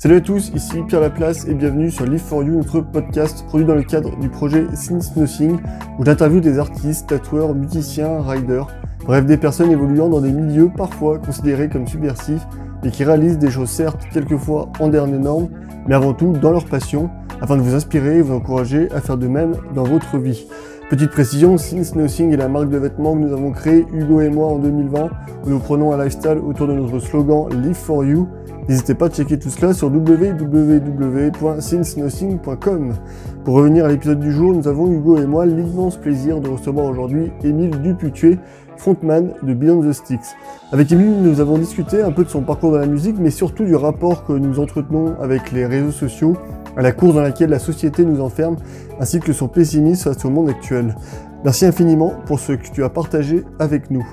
Salut à tous, ici Pierre Laplace et bienvenue sur Live for You, notre podcast produit dans le cadre du projet Since Nothing, où j'interviewe des artistes, tatoueurs, musiciens, riders, bref des personnes évoluant dans des milieux parfois considérés comme subversifs et qui réalisent des choses certes quelquefois en dernier norme, mais avant tout dans leur passion, afin de vous inspirer et vous encourager à faire de même dans votre vie. Petite précision, Since Nothing est la marque de vêtements que nous avons créée, Hugo et moi, en 2020, où nous prenons un lifestyle autour de notre slogan Live for You, N'hésitez pas à checker tout cela sur www.sincenothing.com. Pour revenir à l'épisode du jour, nous avons Hugo et moi l'immense plaisir de recevoir aujourd'hui Émile Duputué, frontman de Beyond the Sticks. Avec Émile, nous avons discuté un peu de son parcours dans la musique, mais surtout du rapport que nous entretenons avec les réseaux sociaux, à la course dans laquelle la société nous enferme, ainsi que son pessimisme face au monde actuel. Merci infiniment pour ce que tu as partagé avec nous.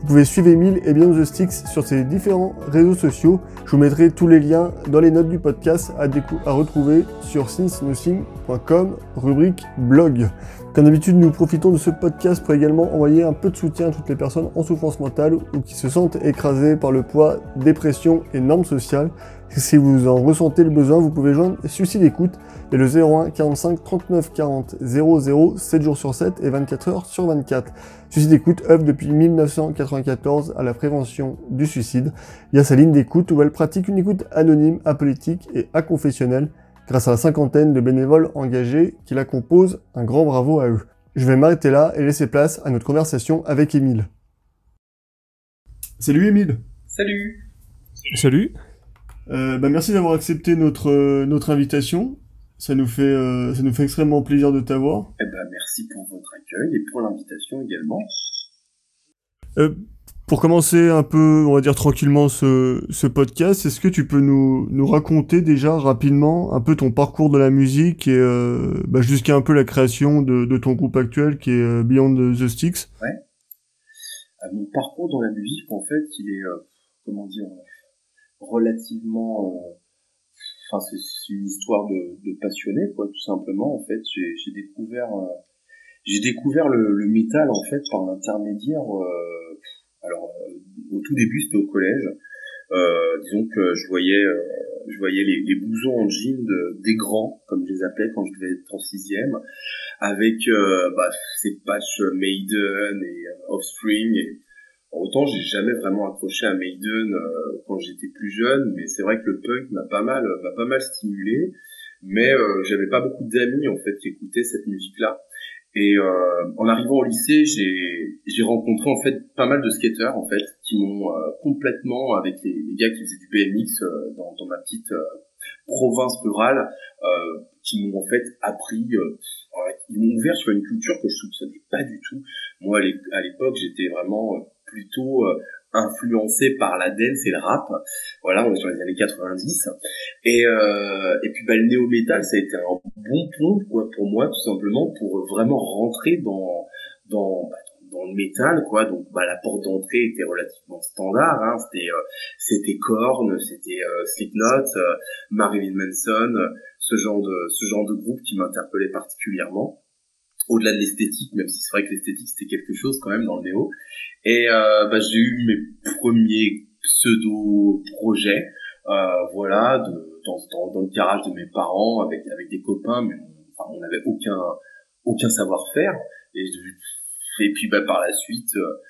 Vous pouvez suivre Emile et Beyond the Sticks sur ses différents réseaux sociaux. Je vous mettrai tous les liens dans les notes du podcast à, retrouver sur sincenothing.com, rubrique blog. Comme d'habitude, nous profitons de ce podcast pour également envoyer un peu de soutien à toutes les personnes en souffrance mentale ou qui se sentent écrasées par le poids, dépression et normes sociales. Si vous en ressentez le besoin, vous pouvez joindre Suicide Écoute et le 01 45 39 40 00 7 jours sur 7 et 24 heures sur 24. Suicide Écoute œuvre depuis 1994 à la prévention du suicide. Il y a sa ligne d'écoute où elle pratique une écoute anonyme, apolitique et aconfessionnelle grâce à la cinquantaine de bénévoles engagés qui la composent. Un grand bravo à eux. Je vais m'arrêter là et laisser place à notre conversation avec Émile. Salut Émile. Salut. Salut. Euh, bah merci d'avoir accepté notre, euh, notre invitation. Ça nous, fait, euh, ça nous fait extrêmement plaisir de t'avoir. Eh ben, merci pour votre accueil et pour l'invitation également. Pour commencer un peu, on va dire tranquillement ce, ce podcast, est-ce que tu peux nous, nous raconter déjà rapidement un peu ton parcours de la musique et bah, jusqu'à un peu la création de, de, ton groupe actuel qui est Beyond the Sticks? Ouais. Mon parcours dans la musique, en fait, il est, comment dire, relativement enfin c'est une histoire de, de passionné quoi tout simplement en fait. J'ai découvert euh, j'ai découvert le, le, métal en fait par l'intermédiaire euh, alors euh, au tout début c'était au collège. Disons que je voyais je voyais les, les blousons en jean de, des grands comme je les appelais quand je devais être en sixième avec bah, ces patchs Maiden et Offspring et Autant j'ai jamais vraiment accroché à Maiden euh, quand j'étais plus jeune, mais c'est vrai que le punk m'a pas mal m'a pas mal stimulé. Mais euh, j'avais pas beaucoup d'amis en fait qui écoutaient cette musique-là. Et euh, en arrivant au lycée, j'ai j'ai rencontré en fait pas mal de skateurs en fait qui m'ont euh, complètement avec les, les, gars qui faisaient du BMX euh, dans, dans ma petite province rurale, qui m'ont en fait appris, ils m'ont ouvert sur une culture que je soupçonnais pas du tout. Moi à l'époque j'étais vraiment plutôt euh, influencé par la dance et le rap. Voilà, on est sur les années 90. Et, euh, et puis bah, le néo-metal, ça a été un bon pont quoi, pour moi, tout simplement, pour vraiment rentrer dans, dans, bah, dans le métal, quoi. Donc bah, la porte d'entrée était relativement standard. Hein. C'était, euh, c'était Korn, c'était euh, Slipknot, Marilyn Manson, ce genre de, ce genre de groupe qui m'interpellait particulièrement au-delà de l'esthétique, même si c'est vrai que l'esthétique c'était quelque chose quand même dans le néo. Et euh, bah, j'ai eu mes premiers pseudo-projets, euh, voilà, dans, le garage de mes parents avec avec des copains, mais on n'avait aucun aucun savoir-faire. Et, et puis bah, par la suite, euh,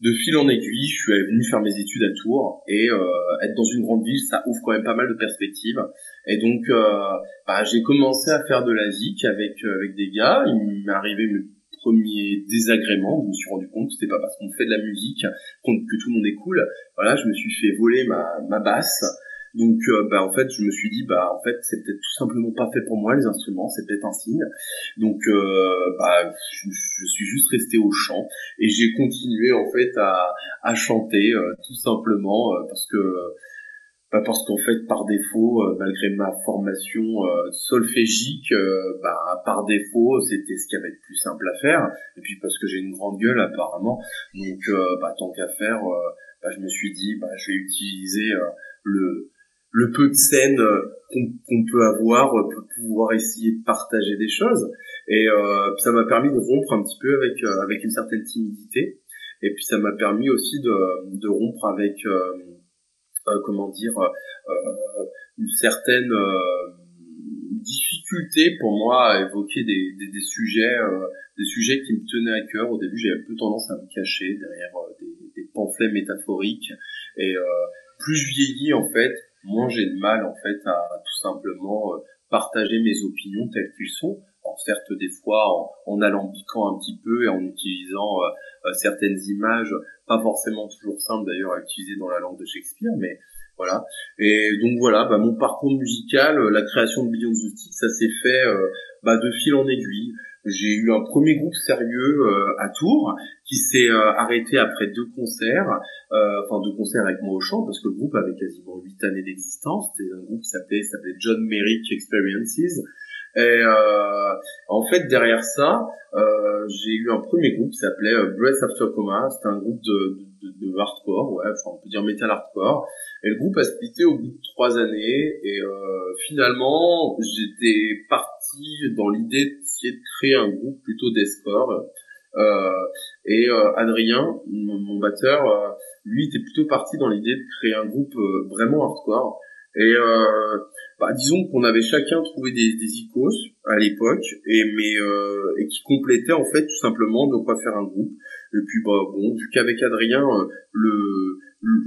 de fil en aiguille, je suis venu faire mes études à Tours et euh, être dans une grande ville, ça ouvre quand même pas mal de perspectives. Et donc, euh, bah, j'ai commencé à faire de la zik avec euh, avec des gars. Il m'est arrivé mes premiers désagréments. Je me suis rendu compte que c'était pas parce qu'on fait de la musique que tout le monde est cool. Voilà, je me suis fait voler ma ma basse. Donc, euh, bah, en fait, je me suis dit, bah, en fait, c'est peut-être tout simplement pas fait pour moi les instruments, c'est peut-être un signe. Donc, euh, bah, je, suis juste resté au chant et j'ai continué en fait à, chanter euh, tout simplement euh, parce que bah parce qu'en fait par défaut euh, malgré ma formation solfégique bah par défaut c'était ce qu'il y avait de plus simple à faire et puis parce que j'ai une grande gueule apparemment donc bah tant qu'à faire bah, je me suis dit bah je vais utiliser le le peu de scènes euh, qu'on peut avoir euh, pour pouvoir essayer de partager des choses. Et euh, ça m'a permis de rompre un petit peu avec euh, avec une certaine timidité. Et puis ça m'a permis aussi de, de rompre avec comment dire une certaine difficulté pour moi à évoquer des, des, sujets des sujets qui me tenaient à cœur. Au début, j'avais peu tendance à me cacher derrière des, des pamphlets métaphoriques et plus je vieillis en fait, moins j'ai de mal en fait à tout simplement partager mes opinions telles qu'elles sont. Alors certes des fois en, en, alambiquant un petit peu et en utilisant euh, certaines images, pas forcément toujours simples d'ailleurs à utiliser dans la langue de Shakespeare, mais voilà. Et donc voilà, bah, mon parcours musical, euh, la création de Beyond the Stick, ça s'est fait euh, bah, de fil en aiguille. J'ai eu un premier groupe sérieux à Tours qui s'est arrêté après deux concerts, enfin deux concerts avec moi au chant parce que le groupe avait quasiment huit années d'existence. C'était un groupe qui s'appelait s'appelait John Merrick Experiences et euh, en fait, derrière ça, euh, j'ai eu un premier group qui s'appelait euh, Breath After Coma. C'était un groupe de, de, de, hardcore, ouais, enfin on peut dire metal hardcore. Et le groupe a splitté au bout de trois années. Et euh, finalement, j'étais parti dans l'idée de créer un groupe plutôt deathcore. Euh, et euh, Adrien, mon, batteur, euh, lui était plutôt parti dans l'idée de créer un groupe vraiment hardcore. Et euh, bah, disons qu'on avait chacun trouvé des, des icônes à l'époque, et mais euh, et qui complétaient en fait tout simplement de quoi faire un groupe. Et puis bah bon, vu qu'avec Adrien, euh, le,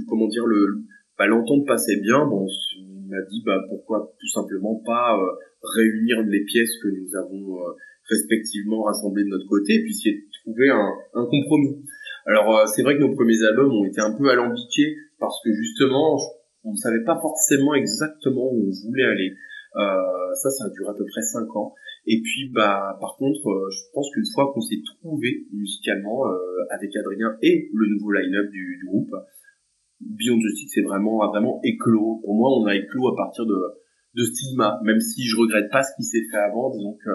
comment dire le bah, l'entente passait bien, bon, il m'a dit bah pourquoi tout simplement pas euh, réunir les pièces que nous avons euh, respectivement rassemblées de notre côté, et puis essayer de trouver un, un compromis. Alors c'est vrai que nos premiers albums ont été un peu alambiqués parce que justement on ne savait pas forcément exactement où on voulait aller. Euh, ça, ça a duré à peu près cinq ans. Et puis, bah, par contre, euh, je pense qu'une fois qu'on s'est trouvé musicalement euh, avec Adrien et le nouveau line-up du, du, groupe, Beyond Justice c'est vraiment, a vraiment éclos. Pour moi, on a éclos à partir de, de Stigma, même si je regrette pas ce qui s'est fait avant. Disons que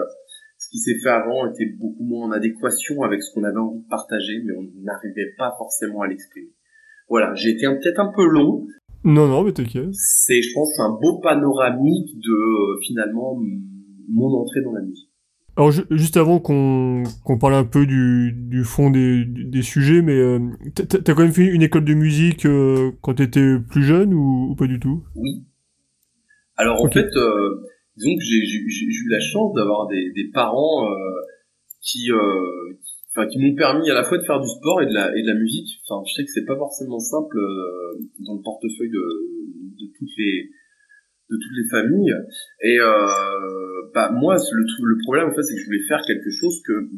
ce qui s'est fait avant était beaucoup moins en adéquation avec ce qu'on avait envie de partager, mais on n'arrivait pas forcément à l'exprimer. Voilà, j'ai été peut-être un peu long, non, non, mais t'inquiète. C'est, je pense, un beau panoramique de euh, finalement mon entrée dans la musique. Alors juste avant qu'on qu'on parle un peu du, du fond des, des sujets, mais euh, t'as quand même fait une école de musique euh, quand t'étais plus jeune ou, pas du tout? Oui. Alors en fait, euh, disons que j'ai eu la chance d'avoir des, des parents qui, enfin qui m'ont permis à la fois de faire du sport et de la et de la musique. Enfin, je sais que c'est pas forcément simple euh, dans le portefeuille de, de toutes les de toutes les familles. Et euh, bah moi, le le problème en fait, c'est que je voulais faire quelque chose que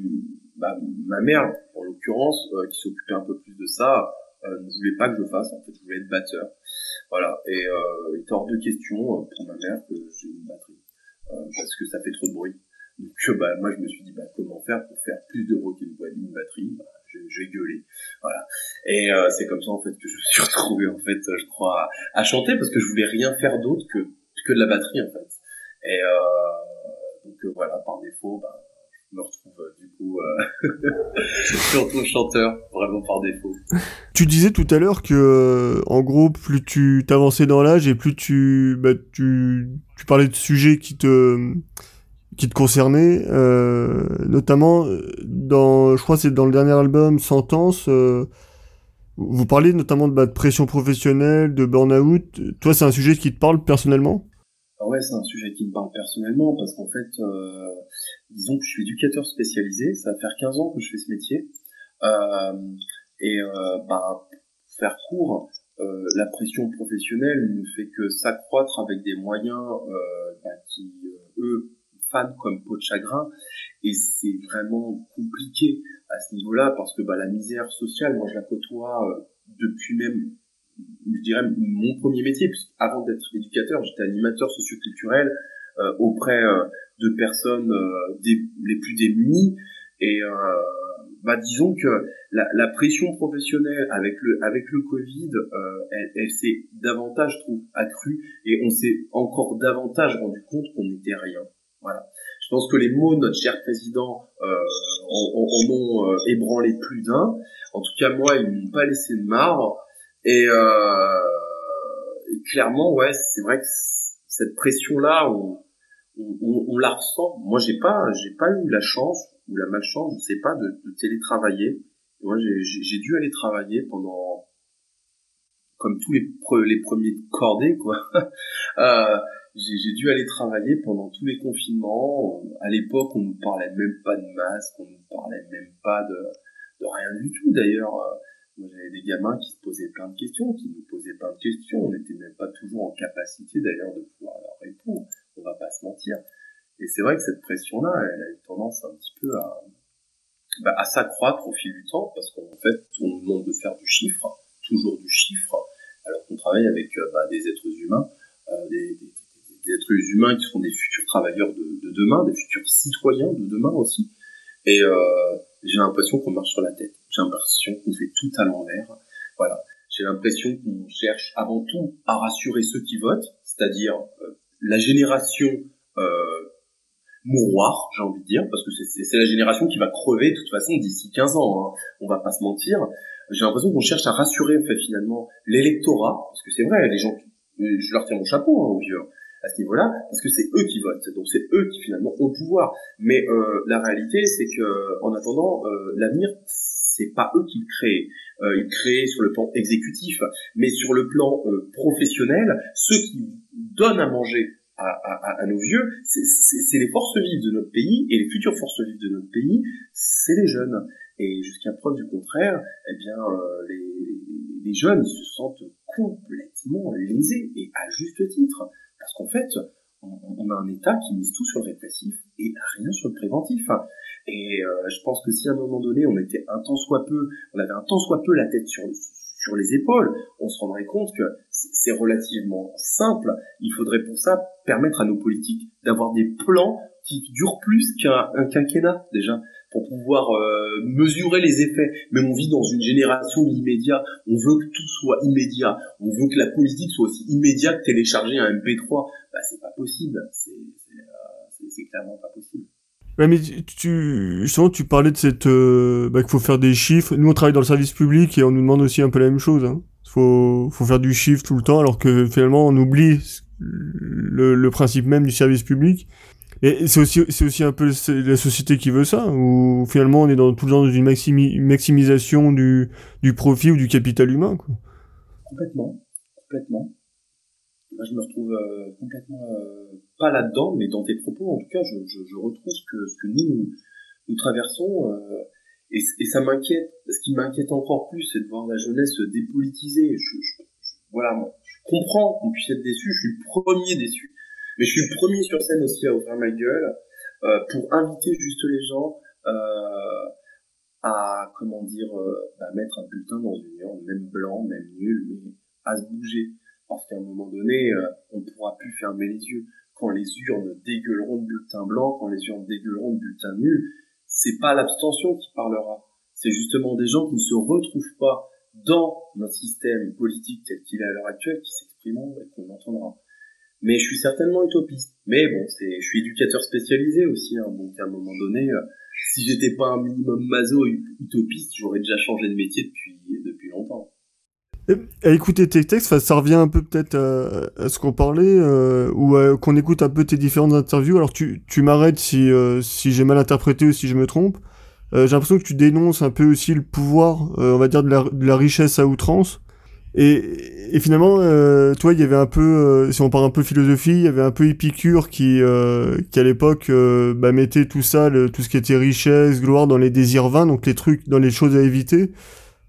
bah, ma mère, en l'occurrence, euh, qui s'occupait un peu plus de ça, euh, ne voulait pas que je fasse. En fait, je voulais être batteur. Voilà. Et euh, il était hors de question pour ma mère que j'ai une batterie parce que ça fait trop de bruit. Donc bah, moi je me suis dit bah, comment faire pour faire plus de bruit qu'une une batterie? Bah, vais gueuler voilà et euh, c'est comme ça en fait que je me suis retrouvé en fait je crois à, chanter parce que je voulais rien faire d'autre que que de la batterie en fait. Et euh, donc euh, voilà par défaut bah, je me retrouve euh, du coup surtout chanteur vraiment par défaut. Tu disais tout à l'heure que en gros plus tu t'avançais dans l'âge et plus tu bah, tu tu parlais de sujets qui te qui te concernait, notamment dans, je crois c'est dans le dernier album Sentence, vous parlez notamment bah, de pression professionnelle, de burn-out. Toi, c'est un sujet qui te parle personnellement? Ouais, c'est un sujet qui me parle personnellement parce qu'en fait, euh, disons que je suis éducateur spécialisé, ça va faire 15 ans que je fais ce métier. Euh, et euh, bah, faire court, la pression professionnelle ne fait que s'accroître avec des moyens bah, qui, eux, fan comme peau de chagrin et c'est vraiment compliqué à ce niveau-là parce que bah, la misère sociale, moi je la côtoie depuis même, je dirais, mon premier métier. Puisque avant d'être éducateur, j'étais animateur socioculturel euh, auprès euh, de personnes des, les plus démunies et bah disons que la, la, pression professionnelle avec le avec le Covid, elle, elle s'est davantage, je accrue et on s'est encore davantage rendu compte qu'on n'était rien. Voilà. Je pense que les mots de notre cher président euh, en, ont euh, ébranlé plus d'un. En tout cas, moi, ils m'ont pas laissé de marre. Et, euh, et clairement, ouais, c'est vrai que cette pression-là, on, on, on, la ressent. Moi, j'ai pas, j'ai pas eu la chance ou la malchance, je sais pas, de, de télétravailler. moi, j'ai dû aller travailler pendant, comme tous les, les premiers cordés, quoi. euh, j'ai dû aller travailler pendant tous les confinements. À l'époque, on nous parlait même pas de masque, on nous parlait même pas de, de rien du tout. D'ailleurs, moi, j'avais des gamins qui se posaient plein de questions, qui nous posaient plein de questions. On n'était même pas toujours en capacité, d'ailleurs, de pouvoir leur répondre. On va pas se mentir. Et c'est vrai que cette pression-là, elle a eu tendance un petit peu à, bah, à s'accroître au fil du temps, parce qu'en fait, on nous demande de faire du chiffre, toujours du chiffre, alors qu'on travaille avec euh, bah, des êtres humains, euh, des, êtres humains qui seront des futurs travailleurs de, de, demain, des futurs citoyens de demain aussi. Et euh, j'ai l'impression qu'on marche sur la tête. J'ai l'impression tout à l'envers. Voilà. J'ai l'impression qu'on cherche avant tout à rassurer ceux qui votent, c'est-à-dire euh, la génération euh, mouroir, j'ai envie de dire, parce que c'est la génération qui va crever de toute façon d'ici 15 ans. Hein. On va pas se mentir. J'ai l'impression qu'on cherche à rassurer en fait finalement l'électorat, parce que c'est vrai, les gens, je leur tiens mon chapeau hein, aux vieux à ce niveau-là, parce que c'est eux qui votent, donc c'est eux qui finalement ont le pouvoir. Mais euh, la réalité, c'est que en attendant, euh, l'avenir, c'est pas eux qui le créent. Euh, ils créent sur le plan exécutif, mais sur le plan euh, professionnel, ceux qui donnent à manger à, nos vieux, c'est les forces vives de notre pays et les futures forces vives de notre pays, c'est les jeunes. Et jusqu'à preuve du contraire, eh bien, euh, les jeunes se sentent complètement lésés et à juste titre. Parce qu'en fait, on, a un État qui mise tout sur le répressif et rien sur le préventif. Et euh, je pense que si à un moment donné on était un temps soit peu, on avait un temps soit peu la tête sur sur les épaules, on se rendrait compte que c'est relativement simple. Il faudrait pour ça permettre à nos politiques d'avoir des plans qui durent plus qu'un quinquennat déjà pour pouvoir euh, mesurer les effets. Mais on vit dans une génération de. On veut que tout soit immédiat. On veut que la politique soit aussi immédiate que télécharger un MP3. Bah, c'est pas possible. C'est euh, clairement pas possible. Ouais, mais tu, justement, tu parlais de cette, euh, bah, qu'il faut faire des chiffres. Nous, on travaille dans le service public et on nous demande aussi un peu la même chose. Hein. Faut, faut faire du chiffre tout le temps, alors que finalement, on oublie le, le principe même du service public. Et c'est aussi, c'est aussi un peu la société qui veut ça, où finalement on est dans, tout le temps dans une maximisation du, du profit ou du capital humain. Quoi. Complètement, complètement. Moi, je me retrouve euh, complètement euh, pas là-dedans, mais dans tes propos, en tout cas, je, retrouve ce que, nous, nous, traversons. Euh, et, ça m'inquiète. Ce qui m'inquiète encore plus, c'est de voir la jeunesse se dépolitiser. Je, voilà, je comprends qu'on puisse être déçu. Je suis le premier déçu. Mais je suis le premier sur scène aussi à ouvrir ma gueule pour inviter juste les gens à, comment dire, euh, bah, mettre un bulletin dans une urne, même blanc, même nul, mais à se bouger. Parce qu'à un moment donné, euh, on pourra plus fermer les yeux. Quand les urnes dégueuleront de bulletins blancs, quand les urnes dégueuleront de bulletins nuls, c'est pas l'abstention qui parlera. C'est justement des gens qui ne se retrouvent pas dans notre système politique tel qu'il est à l'heure actuelle qui s'exprimeront et qu'on entendra mais je suis certainement utopiste. Mais bon, c'est, je suis éducateur spécialisé aussi, hein, donc à un moment donné, euh, si j'étais pas un minimum maso utopiste, j'aurais déjà changé de métier depuis depuis longtemps. À écouter tes textes, ça revient un peu peut-être à, ce qu'on parlait, euh, ou qu'on écoute un peu tes différentes interviews. Alors tu, tu m'arrêtes si, euh, si j'ai mal interprété ou si je me trompe. Euh, j'ai l'impression que tu dénonces un peu aussi le pouvoir, on va dire, de la, de la richesse à outrance. Et, et finalement, euh, toi, il y avait un peu, euh, si on parle un peu philosophie, il y avait un peu Épicure qui, euh, qui à l'époque, euh, bah, mettait tout ça, le, tout ce qui était richesse, gloire, dans les désirs vains, donc les trucs, dans les choses à éviter.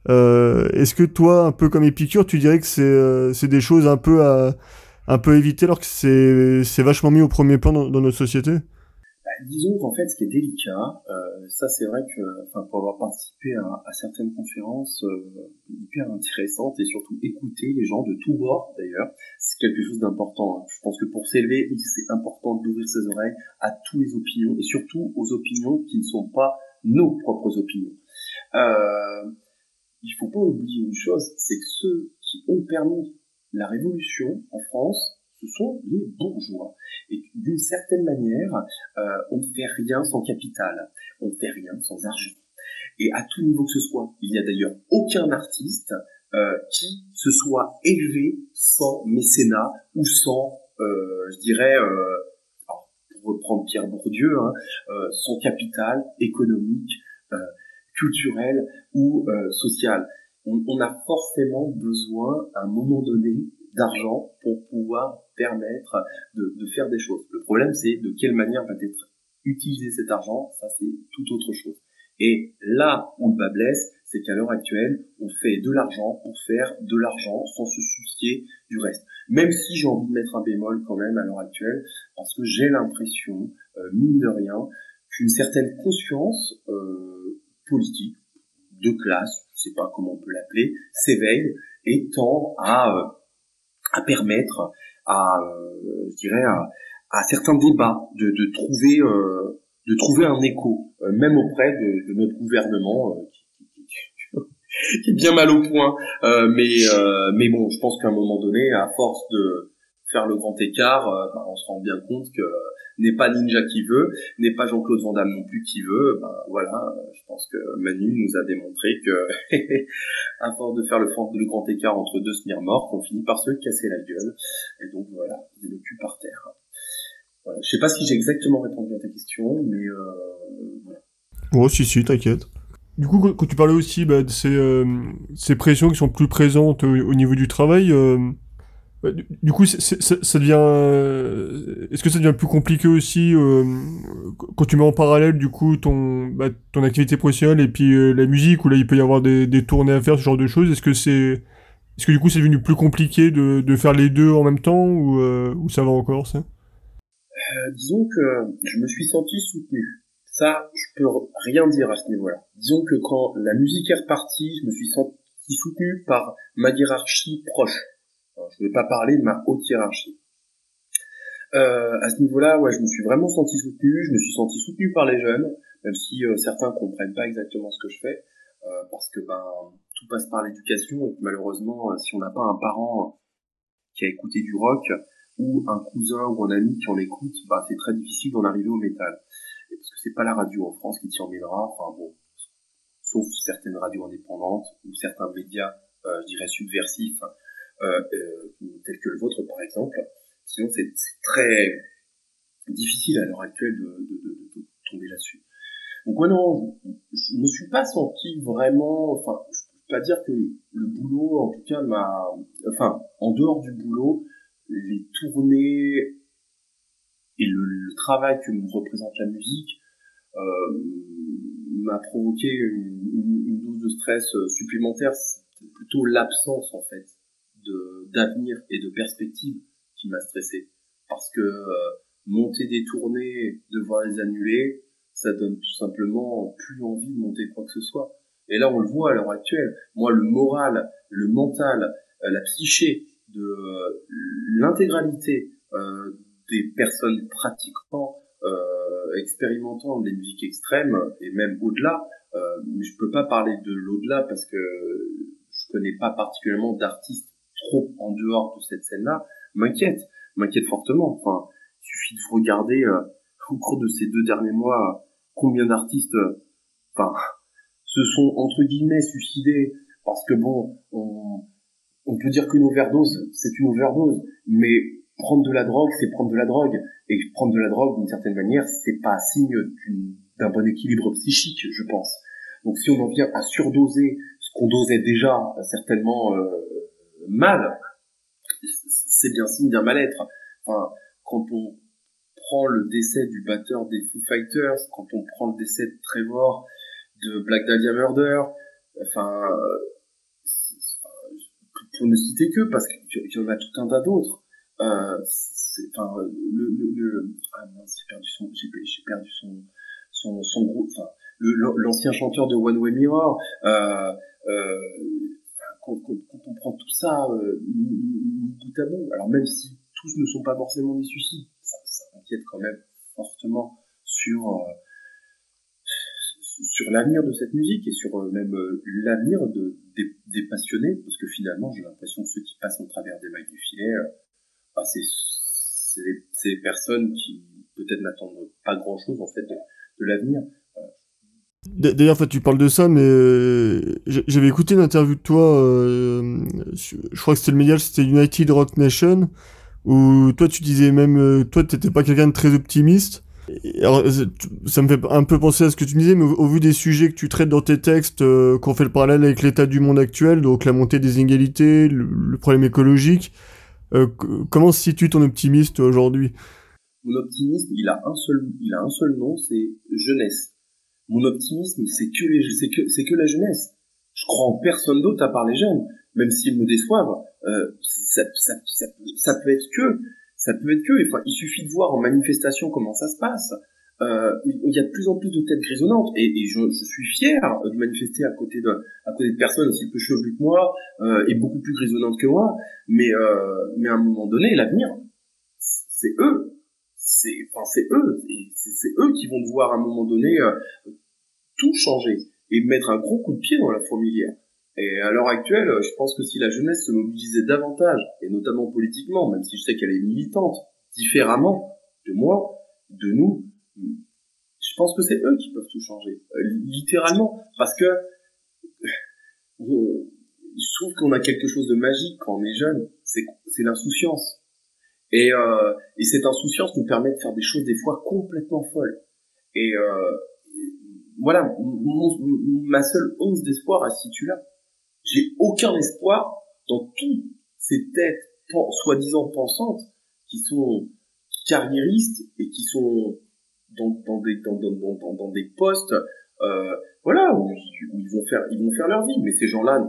Euh, Est-ce que toi, un peu comme Épicure, tu dirais que c'est c'est des choses un peu à un peu éviter, alors que c'est vachement mis au premier plan dans, notre société? Disons qu'en fait, ce qui est délicat, euh, ça c'est vrai que, pour avoir participé à, certaines conférences euh, hyper intéressantes et surtout écouter les gens de tous bords d'ailleurs, c'est quelque chose d'important. Hein. Je pense que pour s'élever, c'est important d'ouvrir ses oreilles à tous les opinions et surtout aux opinions qui ne sont pas nos propres opinions. Euh, il faut pas oublier une chose, c'est que ceux qui ont permis la révolution en France, ce sont les bourgeois. Et d'une certaine manière, euh, on ne fait rien sans capital, on ne fait rien sans argent. Et à tout niveau que ce soit, il n'y a d'ailleurs aucun artiste euh, qui se soit élevé sans mécénat ou sans, euh, je dirais, pour reprendre Pierre Bourdieu, hein, sans capital économique, culturel ou social. on, a forcément besoin à un moment donné d'argent pour pouvoir permettre de, de faire des choses. Le problème, c'est de quelle manière va être utilisé cet argent, ça c'est tout autre chose. Et là où le bas blesse, c'est qu'à l'heure actuelle, on fait de l'argent pour faire de l'argent sans se soucier du reste. Même si j'ai envie de mettre un bémol quand même à l'heure actuelle, parce que j'ai l'impression, euh, mine de rien, qu'une certaine conscience euh, politique, de classe, je sais pas comment on peut l'appeler, s'éveille et tend à, euh, permettre à, euh, à, certains débats de, euh, trouver un écho, même auprès de, notre gouvernement qui, est bien mal au point. mais bon, je pense qu'à un moment donné, à force de faire le grand écart, bah, on se rend bien compte que n'est pas Ninja qui veut, n'est pas Jean-Claude Van Damme non plus qui veut. Ben voilà, je pense que Manu nous a démontré que à force de faire le, grand écart entre deux smears morts, on finit par se casser la gueule. Et donc voilà, le cul par terre. Voilà. Je sais pas si j'ai exactement répondu à ta question, mais euh, voilà. Oh si si, t'inquiète. Du coup, quand tu parlais aussi bah, de ces, euh, ces pressions qui sont plus présentes au, niveau du travail, euh, du, coup, ça devient. Euh, est-ce que ça devient plus compliqué aussi euh, quand tu mets en parallèle du coup ton bah, ton activité professionnelle et puis euh, la musique où là il peut y avoir des, des tournées à faire, ce genre de choses. Est-ce que c'est est-ce que du coup c'est devenu plus compliqué de, de faire les deux en même temps ou, ou ça va encore ça? Disons que je me suis senti soutenu. Ça, je peux rien dire à ce niveau-là. Disons que quand la musique est repartie, je me suis senti soutenu par ma hiérarchie proche je ne vais pas parler de ma haute hiérarchie. Euh, à ce niveau-là, ouais, je me suis vraiment senti soutenu. Je me suis senti soutenu par les jeunes, même si euh, certains comprennent pas exactement ce que je fais, euh, parce que ben tout passe par l'éducation et malheureusement, si on n'a pas un parent qui a écouté du rock ou un cousin ou un ami qui en écoute, bah c'est très difficile d'en arriver au métal. Et parce que c'est pas la radio en France qui t'y emmènera. Enfin bon, sauf certaines radios indépendantes ou certains médias, je dirais subversifs euh, euh, tel que le vôtre par exemple. Sinon, c'est très difficile à l'heure actuelle de, de, de, de tomber là-dessus. Donc ouais, non, je me suis pas senti vraiment, enfin, je peux pas dire que le boulot, en tout cas, m'a, enfin, en dehors du boulot, les tournées et le, le travail que me représente la musique euh, m'a provoqué une, une, une, dose de stress supplémentaire. C'est plutôt l'absence, en fait, d'avenir et de perspective qui m'a stressé. Parce que euh, monter des tournées, devoir les annuler, ça donne tout simplement plus envie de monter quoi que ce soit. Et là, on le voit à l'heure actuelle. Moi, le moral, le mental, euh, la psyché de euh, l'intégralité des personnes pratiquant, expérimentant des musiques extrêmes et même au-delà, mais je peux pas parler de l'au-delà parce que je connais pas particulièrement d'artistes en dehors de cette scène-là, m'inquiète, m'inquiète fortement. Enfin, il suffit de regarder euh, au cours de ces deux derniers mois combien d'artistes, euh, enfin, se sont entre guillemets suicidés parce que bon, on, on peut dire qu'une overdose, c'est une overdose, mais prendre de la drogue, c'est prendre de la drogue, et prendre de la drogue d'une certaine manière, c'est pas signe d'un bon équilibre psychique, je pense. Donc si on en vient à surdoser ce qu'on dosait déjà certainement euh, mal, c'est bien signe d'un mal-être. Enfin, quand on prend le décès du batteur des Foo Fighters, quand on prend le décès de Trevor de Black Dahlia Murder, enfin, pour ne citer que, parce qu'il y en a tout un tas d'autres. Euh, enfin, le, ah j'ai perdu son, j'ai perdu son, son, son groupe, enfin, l'ancien chanteur de One Way Mirror, euh, euh, quand, on prend tout ça euh, bout à bout, alors même si tous ne sont pas forcément des suicides, ça, ça inquiète quand même fortement sur euh, sur l'avenir de cette musique et sur euh, même euh, l'avenir de, des, passionnés, parce que finalement j'ai l'impression que ceux qui passent au travers des mailles du filet, bah, c'est ces personnes qui peut-être n'attendent pas grand-chose en fait de l'avenir. D'ailleurs, en fait, tu parles de ça, mais euh, j'avais écouté une interview de toi, euh, je crois que c'était le média, c'était United Rock Nation, où toi, tu disais même, euh, toi, t'étais pas quelqu'un de très optimiste, alors, ça me fait un peu penser à ce que tu disais, mais au, vu des sujets que tu traites dans tes textes, euh, qu'on fait le parallèle avec l'état du monde actuel, donc la montée des inégalités, le, problème écologique, euh, comment se situe ton optimisme aujourd'hui? Mon optimisme, il a un seul, il a un seul nom, c'est jeunesse. Mon optimisme, c'est que la jeunesse. Je crois en personne d'autre à part les jeunes, même s'ils me déçoivent. Euh, ça, ça, ça, peut être que ça peut être que, il suffit de voir en manifestation comment ça se passe. Euh, il y a de plus en plus de têtes grisonnantes et, je, suis fier de manifester à côté de, à côté de personnes aussi peu chevelues que moi euh, et beaucoup plus grisonnantes que moi. Mais, mais à un moment donné, l'avenir, c'est eux, c'est, enfin, c'est eux, c'est eux qui vont devoir à un moment donné tout changer et mettre un gros coup de pied dans la fourmilière. Et à l'heure actuelle, je pense que si la jeunesse se mobilisait davantage, et notamment politiquement, même si je sais qu'elle est militante, différemment de moi, de nous, je pense que c'est eux qui peuvent tout changer, euh, littéralement, parce que je trouve qu'on a quelque chose de magique quand on est jeune, c'est l'insouciance. Et, euh, et cette insouciance nous permet de faire des choses des fois complètement folles. Et euh, voilà, ma seule once d'espoir à ce situe-là. J'ai aucun espoir dans toutes ces têtes soi-disant pensantes qui sont carriéristes et qui sont dans, dans des dans, dans, dans, des postes euh, voilà où, ils vont faire ils vont faire leur vie. Mais ces gens-là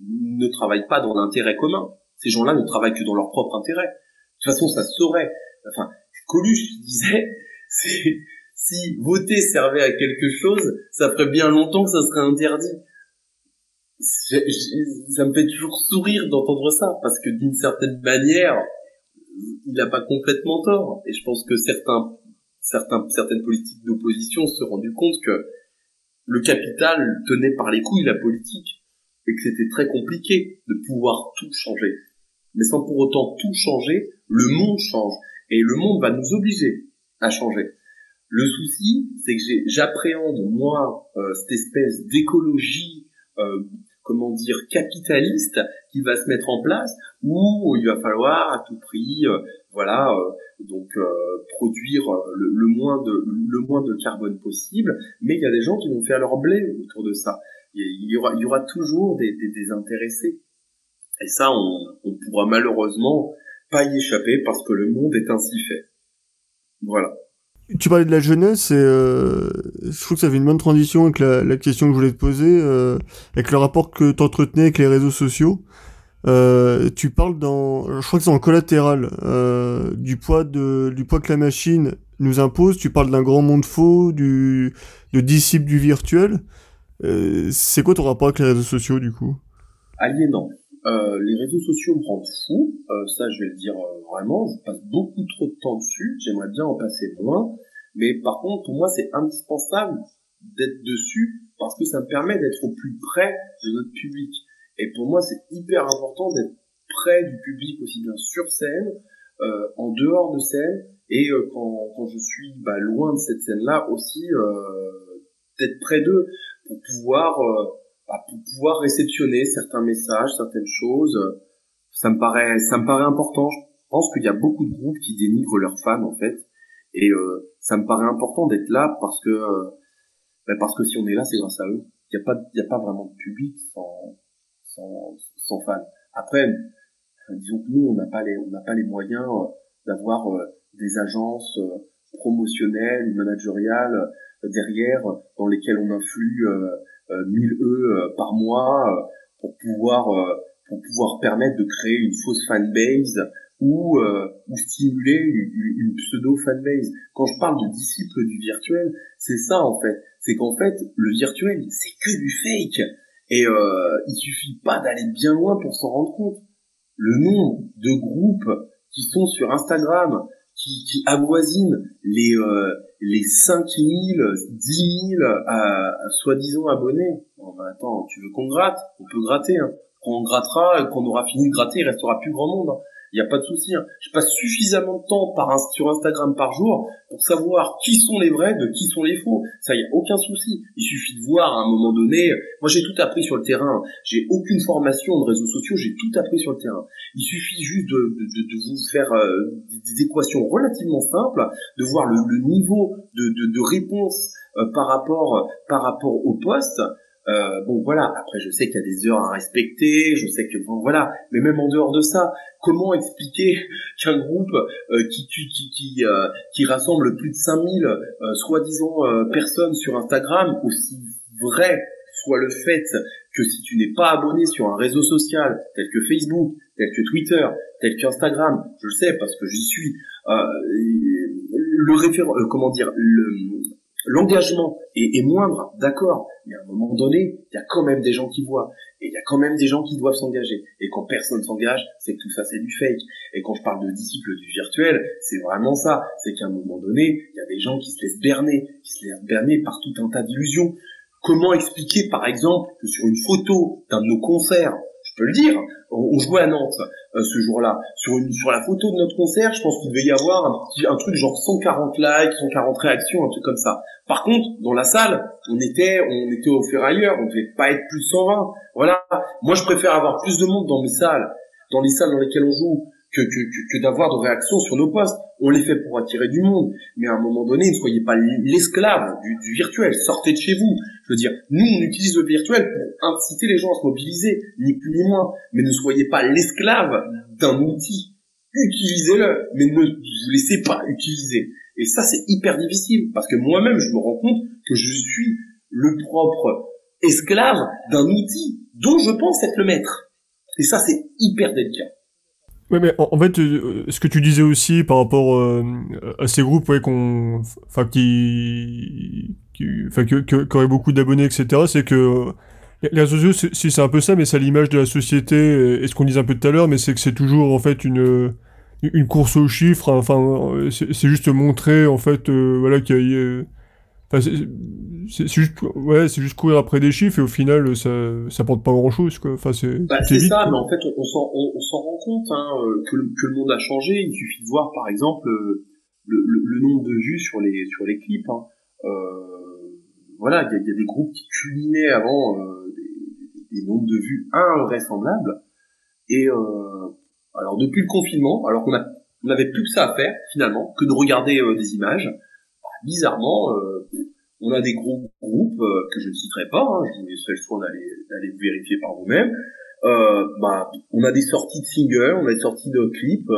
ne travaillent pas dans l'intérêt commun. Ces gens-là ne travaillent que dans leur propre intérêt. De toute façon ça saurait. Enfin Coluche disait c'est si voter servait à quelque chose ça ferait bien longtemps que ça serait interdit ça me fait toujours sourire d'entendre ça parce que d'une certaine manière, il n'a pas complètement tort. Et je pense que certains, certains, certaines politiques d'opposition se sont rendu compte que le capital tenait par les couilles la politique et que c'était très compliqué de pouvoir tout changer. Mais sans pour autant tout changer, le monde change et le monde va nous obliger à changer. Le souci, c'est que j'appréhende moi euh, cette espèce d'écologie euh, comment dire capitaliste qui va se mettre en place où il va falloir à tout prix euh, voilà euh, donc euh, produire le, moins de le moins de carbone possible. Mais il y a des gens qui vont faire leur blé autour de ça. Il y aura il y aura toujours des, des, des intéressés. Et ça on, on pourra malheureusement pas y échapper parce que le monde est ainsi fait. Voilà tu parlais de la jeunesse et euh, je trouve que ça fait une bonne transition avec la, la question que je voulais te poser, euh, avec le rapport que tu entretenais avec les réseaux sociaux. Euh, tu parles dans, je crois que c'est en collatéral, euh, du poids de, du poids que la machine nous impose. Tu parles d'un grand monde faux, du, de disciples du virtuel. Euh, c'est quoi ton rapport avec les réseaux sociaux du coup? Aliénant. Euh, les réseaux sociaux me rendent fou, euh, ça je vais le dire euh, vraiment, je passe beaucoup trop de temps dessus, j'aimerais bien en passer moins, mais par contre pour moi c'est indispensable d'être dessus parce que ça me permet d'être au plus près de notre public. Et pour moi c'est hyper important d'être près du public aussi bien sur scène, euh, en dehors de scène, et quand, quand je suis bah, loin de cette scène-là aussi, d'être près d'eux pour pouvoir pour pouvoir réceptionner certains messages, certaines choses. Ça me paraît, ça me paraît important. Je pense qu'il y a beaucoup de groupes qui dénigrent leurs fans en fait, et euh, ça me paraît important d'être là parce que euh, bah, parce que si on est là, c'est grâce à eux. Il n'y a pas, il y a pas vraiment de public sans sans, sans fans. Après, disons que nous, on n'a pas les, on n'a pas les moyens euh, d'avoir des agences promotionnelles ou managériales derrière dans lesquelles on influe 1000 E euh, par mois euh, pour pouvoir euh, pour pouvoir permettre de créer une fausse fanbase ou, ou stimuler une, pseudo fanbase. Quand je parle de disciples du virtuel, c'est ça en fait. C'est qu'en fait, le virtuel, c'est que du fake. Et euh, il suffit pas d'aller bien loin pour s'en rendre compte. Le nombre de groupes qui sont sur Instagram, qui, qui avoisinent les, euh, les 5 000, 10 000 soi-disant abonnés. Bon, bah, attends, tu veux qu'on gratte? On peut gratter. Hein. On grattera, quand on aura fini de gratter, il restera plus grand monde. Il n'y a pas de souci. Hein. Je passe suffisamment de temps par sur Instagram par jour pour savoir qui sont les vrais, de qui sont les faux. Ça, il n'y a aucun souci. Il suffit de voir à un moment donné. Moi, j'ai tout appris sur le terrain. J'ai aucune formation de réseaux sociaux. J'ai tout appris sur le terrain. Il suffit juste de, de, de, vous faire euh, des, équations relativement simples, de voir le, le niveau de, de, de réponse euh, par rapport par rapport au poste euh, bon voilà, après je sais qu'il y a des heures à respecter, je sais que bon voilà, mais même en dehors de ça, comment expliquer qu'un groupe euh, qui qui qui euh, qui, rassemble plus de 5000 euh, soi-disant personnes sur Instagram, aussi vrai soit le fait que si tu n'es pas abonné sur un réseau social tel que Facebook, tel que Twitter, tel qu'Instagram, je le sais parce que j'y suis, le référent, comment dire, le l'engagement est, moindre, d'accord, mais à un moment donné, il y a quand même des gens qui voient, et il y a quand même des gens qui doivent s'engager. Et quand personne s'engage, c'est que tout ça c'est du fake. Et quand je parle de disciples du virtuel, c'est vraiment ça. C'est qu'à un moment donné, il y a des gens qui se laissent berner, qui se laissent berner par tout un tas d'illusions. Comment expliquer, par exemple, que sur une photo d'un de nos concerts, je peux le dire, on, jouait à Nantes euh, ce jour-là. Sur sur la photo de notre concert, je pense qu'il devait y avoir un, petit, un truc genre 140 likes, 140 réactions, un truc comme ça. Par contre, dans la salle, on était on était au ferrailleur, on devait pas être plus de 120. Voilà. Moi, je préfère avoir plus de monde dans mes salles, dans les salles dans lesquelles on joue, que, que, que, d'avoir de réactions sur nos postes. On les fait pour attirer du monde, mais à un moment donné, ne soyez pas l'esclave du, du, virtuel. Sortez de chez vous. Je veux dire, nous, on utilise le virtuel pour inciter les gens à se mobiliser, ni plus ni moins. Mais ne soyez pas l'esclave d'un outil. Utilisez-le, mais ne vous laissez pas utiliser. Et ça, c'est hyper difficile, parce que moi-même, je me rends compte que je suis le propre esclave d'un outil dont je pense être le maître. Et ça, c'est hyper délicat. Oui, mais en, fait, euh, ce que tu disais aussi par rapport euh, à ces groupes, ouais, qu'on, enfin, qui, enfin, qui, qui auraient beaucoup d'abonnés, etc., c'est que euh, les réseaux sociaux, si c'est un peu ça, mais c'est l'image de la société, et ce qu'on disait un peu tout à l'heure, mais c'est que c'est toujours en fait une une course aux chiffres. Enfin, c'est juste montrer en fait, voilà, qu'il y a c'est juste, ouais, c'est juste courir après des chiffres et au final, ça, ça porte pas grand chose, quoi. Enfin, c'est. Bah, c'est ça, mais en fait, on, s'en, on, s'en rend compte, hein, euh, que, le, que le monde a changé. Il suffit de voir, par exemple, euh, le, le, nombre de vues sur les, sur les clips. Hein. Euh, voilà, il y, y, a des groupes qui culminaient avant euh, des, des, nombres de vues invraisemblables. Et alors, depuis le confinement, alors qu'on a, on n'avait plus que ça à faire finalement, que de regarder des images bizarrement, euh, on a des gros groupes euh, que je ne citerai pas, hein, je vous laisserai le soin d'aller vérifier par vous-même. Euh, bah, on a des sorties de singles, on a des sorties de clips.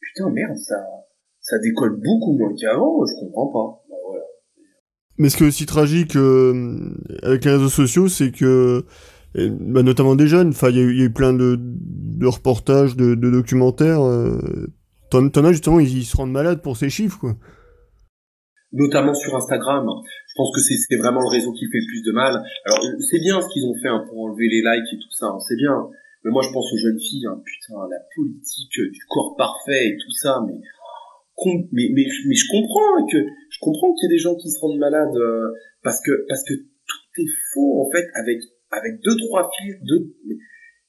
putain, merde, ça, ça décolle beaucoup moins qu'avant, je comprends pas. Bah. Mais ce qui est aussi tragique avec les réseaux sociaux, c'est que, bah, notamment des jeunes, enfin, il y, a eu plein de, reportages, de, documentaires. T'en as justement, ils se rendent malades pour ces chiffres, quoi notamment sur Instagram. Je pense que c'est vraiment le réseau qui fait le plus de mal. Alors c'est bien ce qu'ils ont fait hein, pour enlever les likes et tout ça, hein, c'est bien. Mais moi je pense aux jeunes filles, hein, putain, la politique du corps parfait et tout ça, mais mais, mais, mais je comprends que je comprends qu'il y ait des gens qui se rendent malades euh, parce que parce que tout est faux en fait avec avec deux trois fils deux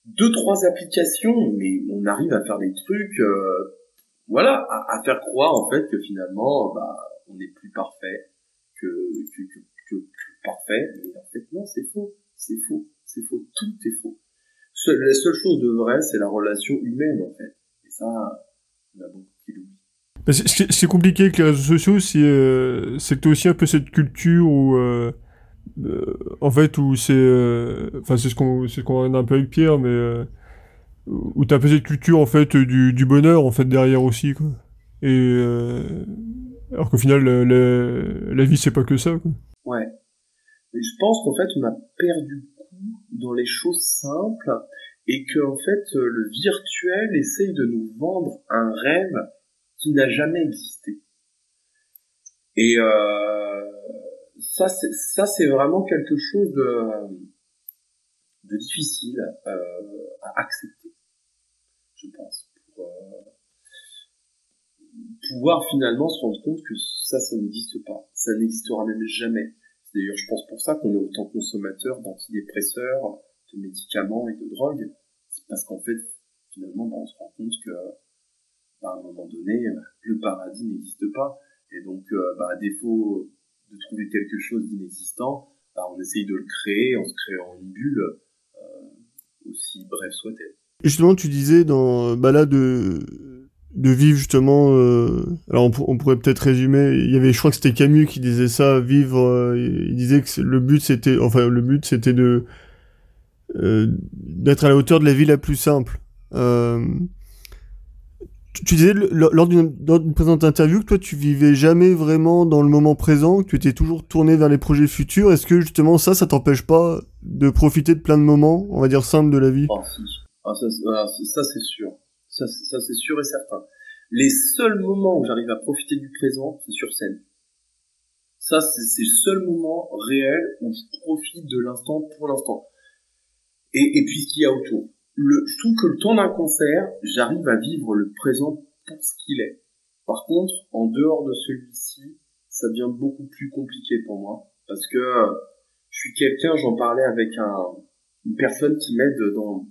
deux trois applications mais on arrive à faire des trucs euh, voilà à, à, faire croire en fait que finalement bah on est plus parfait que, que, parfait. Mais en fait, non, c'est faux. C'est faux. C'est faux. Tout est faux. la seule chose de vrai, c'est la relation humaine, en fait. Et ça, on a beaucoup qui l'oublient. C'est compliqué avec les réseaux sociaux, c'est euh, c'est aussi un peu cette culture où, euh, euh, en fait, où c'est, enfin, c'est ce qu'on, c'est ce qu'on a un peu avec Pierre, mais où t'as un peu cette culture en fait du, bonheur en fait derrière aussi. Et alors qu'au final, la vie, c'est pas que ça. Quoi. Ouais. Mais je pense qu'en fait, on a perdu coup dans les choses simples et que en fait, le virtuel essaye de nous vendre un rêve qui n'a jamais existé. Et euh, ça, c'est ça, c'est vraiment quelque chose de, de difficile euh, à accepter, je pense. Pour, euh, pouvoir finalement se rendre compte que ça, ça n'existe pas. Ça n'existera même jamais. D'ailleurs, je pense pour ça qu'on est autant consommateur d'antidépresseurs, de médicaments et de drogues. C'est parce qu'en fait, finalement, bah, on se rend compte que, bah, à un moment donné, le paradis n'existe pas. Et donc, bah, à défaut de trouver quelque chose d'inexistant, on essaye de le créer en se créant une bulle, aussi brève soit-elle. Justement, tu disais dans bah là de de vivre justement. Euh, alors on, pourrait peut-être résumer. Il y avait, je crois que c'était Camus qui disait ça. Vivre. Euh, il disait que le but c'était, enfin le but c'était de euh, d'être à la hauteur de la vie la plus simple. Tu, disais lors d'une présente interview que toi tu vivais jamais vraiment dans le moment présent, que tu étais toujours tourné vers les projets futurs. Est-ce que justement ça, ça t'empêche pas de profiter de plein de moments, on va dire simples de la vie? Ah, ah, ça, ça c'est sûr. Ça, ça c'est sûr et certain. Les seuls moments où j'arrive à profiter du présent, c'est sur scène. Ça, c'est le seul moment réel où je profite de l'instant pour l'instant. Et, puis ce qu'il y a autour. Le, je trouve que le temps d'un concert, j'arrive à vivre le présent pour ce qu'il est. Par contre, en dehors de celui-ci, ça devient beaucoup plus compliqué pour moi. Parce que je suis quelqu'un, j'en parlais avec un, une personne qui m'aide dans,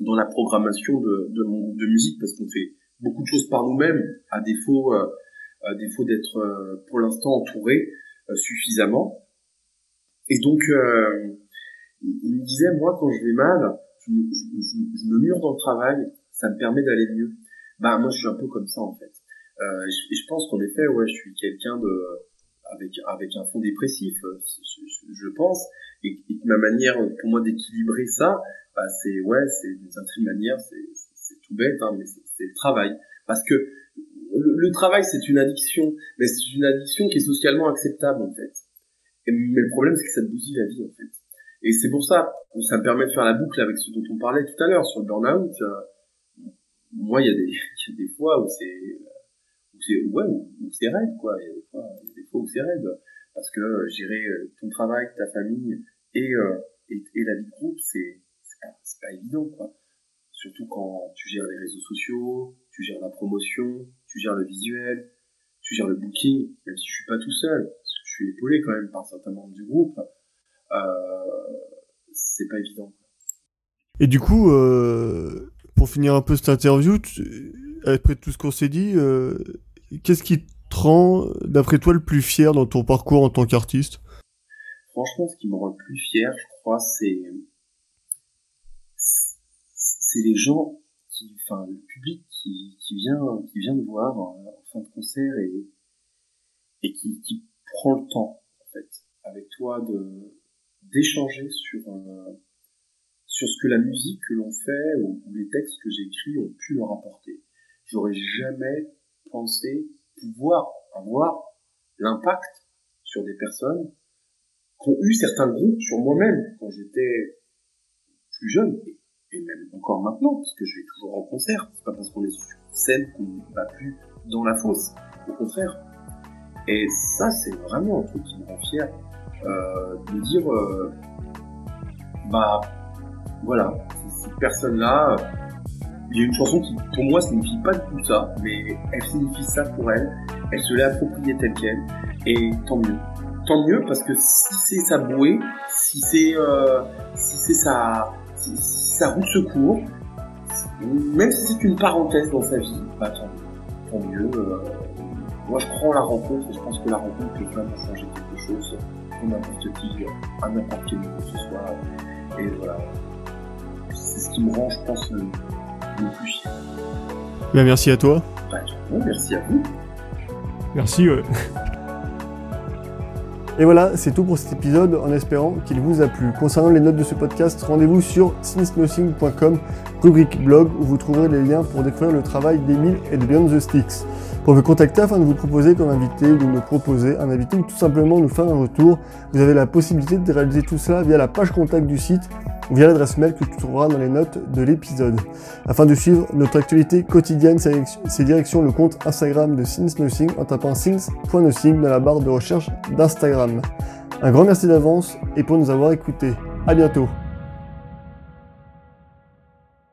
dans la programmation de, de, musique parce qu'on fait beaucoup de choses par nous-mêmes à défaut euh, à défaut d'être euh, pour l'instant entouré euh, suffisamment. Et donc il me disait moi quand je vais mal je, me mure dans le travail ça me permet d'aller mieux. Bah moi je suis un peu comme ça en fait. Et je, pense qu'en effet ouais je suis quelqu'un de avec avec un fond dépressif je, pense. Et, et ma manière pour moi d'équilibrer ça bah, c'est ouais, c'est d'une certaine manière, c'est tout bête, hein, mais c'est le travail. Parce que le, travail, c'est une addiction, mais c'est une addiction qui est socialement acceptable en fait. mais le problème, c'est que ça te bousille la vie en fait. Et c'est pour ça, ça me permet de faire la boucle avec ce dont on parlait tout à l'heure sur le burn-out. Euh, moi, il y, a des, y a des fois où c'est où c'est ouais, où, c'est raide quoi. Il y a des fois, où c'est raide parce que gérer euh, ton travail, ta famille euh, et, et la vie de groupe, c'est c'est pas évident, quoi. Surtout quand tu gères les réseaux sociaux, tu gères la promotion, tu gères le visuel, tu gères le booking, même si je suis pas tout seul, parce que je suis épaulé quand même par certains membres du groupe, euh, c'est pas évident. Et du coup, euh, pour finir un peu cette interview, après tout ce qu'on s'est dit, euh, qu'est-ce qui te rend, d'après toi, le plus fier dans ton parcours en tant qu'artiste? Franchement, ce qui me rend le plus fier, je crois, c'est c'est les gens qui, enfin, le public qui, qui vient, qui vient me voir en, fin de concert et, et qui, qui prend le temps, en fait, avec toi de, d'échanger sur, euh, sur ce que la musique que l'on fait ou, les textes que j'écris ont pu leur apporter. J'aurais jamais pensé pouvoir avoir l'impact sur des personnes qui ont eu certains groupes sur moi-même quand j'étais plus jeune même encore maintenant, parce que je vais toujours en concert. C'est pas parce qu'on est sur scène qu'on ne va plus dans la fosse. Au contraire. Et ça, c'est vraiment un truc qui me rend fier. Euh, de dire, euh, bah, voilà, cette personne-là, il y a une chanson qui, pour moi, signifie pas du tout ça, mais elle signifie ça pour elle. Elle se l'est appropriée telle qu'elle, et tant mieux. Tant mieux parce que si c'est sa bouée, si c'est, euh, si c'est sa, sa roue de secours, même si c'est une parenthèse dans sa vie, bah tant, mieux. Euh, moi, je prends la rencontre et je pense que la rencontre peut vraiment changer quelque chose pour n'importe qui, à n'importe quel niveau ce soit. Et voilà. C'est ce qui me rend, je pense, le, plus fier. Ben, merci à toi. Bah, merci à vous. Merci, ouais. Et voilà, c'est tout pour cet épisode en espérant qu'il vous a plu. Concernant les notes de ce podcast, rendez-vous sur sincemothing.com, rubrique blog, où vous trouverez les liens pour découvrir le travail d'Emile et de Beyond the Sticks. Pour vous contacter afin de vous proposer comme invité ou de nous proposer un invité ou tout simplement nous faire un retour, vous avez la possibilité de réaliser tout cela via la page contact du site via l'adresse mail que tu trouveras dans les notes de l'épisode. Afin de suivre notre actualité quotidienne, c'est direction le compte Instagram de Since Nothing en tapant since.nothing dans la barre de recherche d'Instagram. Un grand merci d'avance et pour nous avoir écoutés. À bientôt.